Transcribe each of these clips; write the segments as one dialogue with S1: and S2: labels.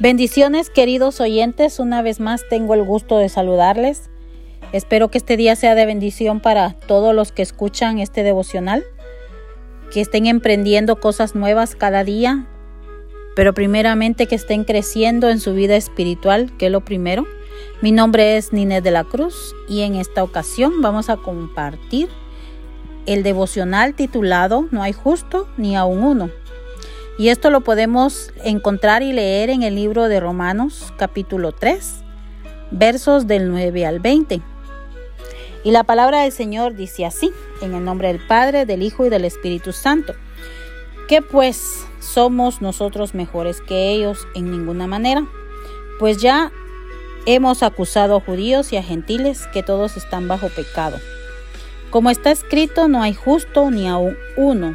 S1: Bendiciones queridos oyentes, una vez más tengo el gusto de saludarles. Espero que este día sea de bendición para todos los que escuchan este devocional, que estén emprendiendo cosas nuevas cada día, pero primeramente que estén creciendo en su vida espiritual, que es lo primero. Mi nombre es Ninés de la Cruz y en esta ocasión vamos a compartir el devocional titulado No hay justo ni aún uno y esto lo podemos encontrar y leer en el libro de Romanos capítulo 3, versos del 9 al 20. Y la palabra del Señor dice así, en el nombre del Padre, del Hijo y del Espíritu Santo. ¿Qué pues somos nosotros mejores que ellos en ninguna manera? Pues ya hemos acusado a judíos y a gentiles que todos están bajo pecado. Como está escrito, no hay justo ni aún uno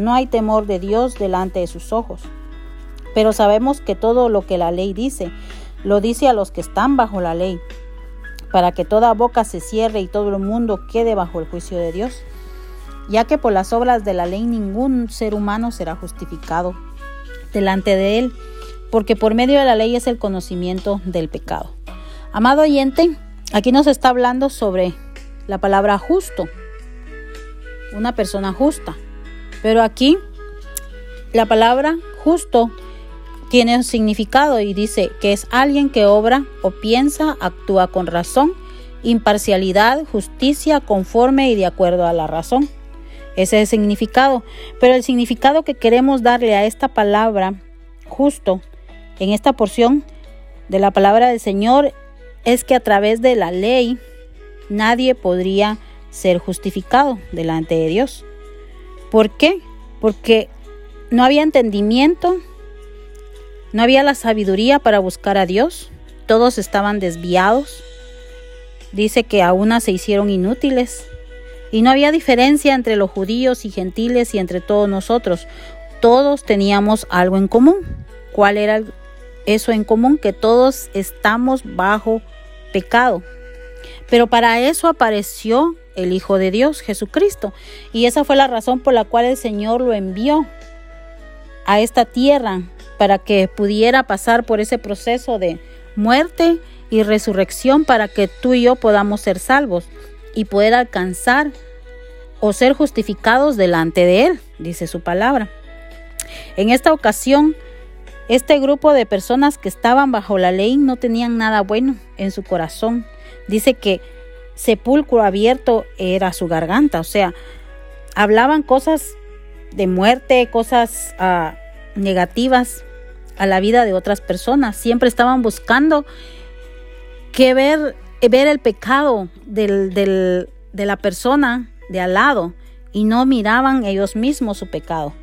S1: No hay temor de Dios delante de sus ojos. Pero sabemos que todo lo que la ley dice, lo dice a los que están bajo la ley, para que toda boca se cierre y todo el mundo quede bajo el juicio de Dios, ya que por las obras de la ley ningún ser humano será justificado delante de él, porque por medio de la ley es el conocimiento del pecado. Amado oyente, aquí nos está hablando sobre la palabra justo, una persona justa. Pero aquí la palabra justo tiene un significado y dice que es alguien que obra o piensa, actúa con razón, imparcialidad, justicia, conforme y de acuerdo a la razón. Ese es el significado. Pero el significado que queremos darle a esta palabra justo en esta porción de la palabra del Señor es que a través de la ley nadie podría ser justificado delante de Dios. ¿Por qué? Porque no había entendimiento, no había la sabiduría para buscar a Dios, todos estaban desviados. Dice que a una se hicieron inútiles y no había diferencia entre los judíos y gentiles y entre todos nosotros. Todos teníamos algo en común. ¿Cuál era eso en común? Que todos estamos bajo pecado. Pero para eso apareció el Hijo de Dios, Jesucristo. Y esa fue la razón por la cual el Señor lo envió a esta tierra para que pudiera pasar por ese proceso de muerte y resurrección para que tú y yo podamos ser salvos y poder alcanzar o ser justificados delante de Él, dice su palabra. En esta ocasión, este grupo de personas que estaban bajo la ley no tenían nada bueno en su corazón. Dice que sepulcro abierto era su garganta, o sea, hablaban cosas de muerte, cosas uh, negativas a la vida de otras personas, siempre estaban buscando que ver, ver el pecado del, de la persona de al lado y no miraban ellos mismos su pecado.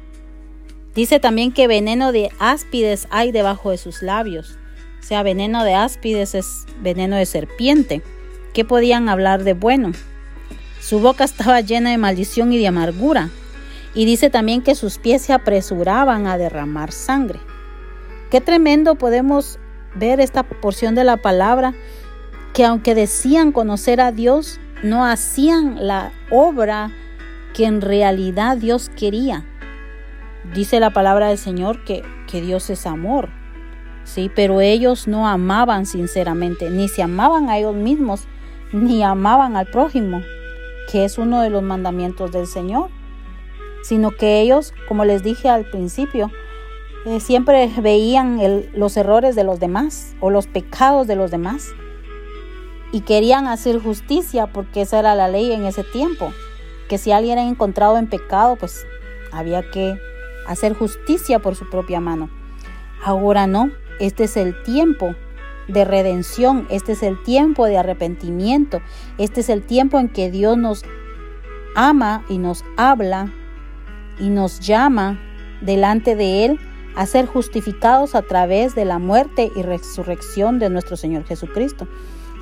S1: Dice también que veneno de áspides hay debajo de sus labios. O sea, veneno de áspides es veneno de serpiente. ¿Qué podían hablar de bueno? Su boca estaba llena de maldición y de amargura. Y dice también que sus pies se apresuraban a derramar sangre. Qué tremendo podemos ver esta porción de la palabra, que aunque decían conocer a Dios, no hacían la obra que en realidad Dios quería. Dice la palabra del Señor que, que Dios es amor. Sí, pero ellos no amaban sinceramente, ni se amaban a ellos mismos, ni amaban al prójimo, que es uno de los mandamientos del Señor, sino que ellos, como les dije al principio, eh, siempre veían los errores de los demás o los pecados de los demás y querían hacer justicia porque esa era la ley en ese tiempo, que si alguien era encontrado en pecado, pues había que hacer justicia por su propia mano. Ahora no, este es el tiempo de redención, este es el tiempo de arrepentimiento, este es el tiempo en que Dios nos ama y nos habla y nos llama delante de Él a ser justificados a través de la muerte y resurrección de nuestro Señor Jesucristo.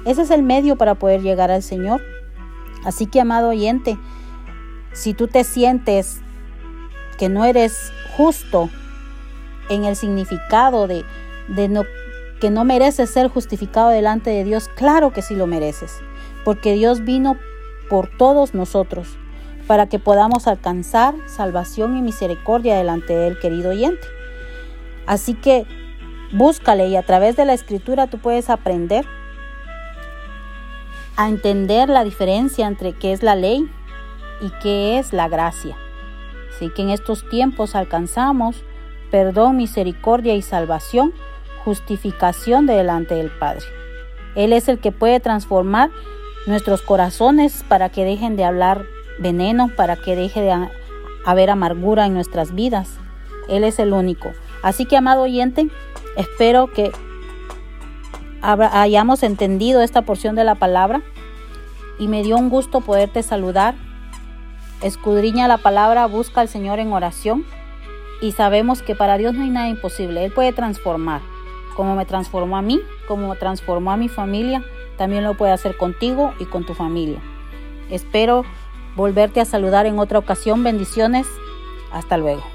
S1: Ese es el medio para poder llegar al Señor. Así que, amado oyente, si tú te sientes que no eres justo en el significado de, de no, que no mereces ser justificado delante de Dios, claro que sí lo mereces, porque Dios vino por todos nosotros para que podamos alcanzar salvación y misericordia delante de él, querido oyente. Así que búscale y a través de la escritura tú puedes aprender a entender la diferencia entre qué es la ley y qué es la gracia. Así que en estos tiempos alcanzamos perdón, misericordia y salvación, justificación delante del Padre. Él es el que puede transformar nuestros corazones para que dejen de hablar veneno, para que deje de haber amargura en nuestras vidas. Él es el único. Así que, amado oyente, espero que hayamos entendido esta porción de la palabra y me dio un gusto poderte saludar. Escudriña la palabra, busca al Señor en oración y sabemos que para Dios no hay nada imposible. Él puede transformar, como me transformó a mí, como transformó a mi familia, también lo puede hacer contigo y con tu familia. Espero volverte a saludar en otra ocasión. Bendiciones. Hasta luego.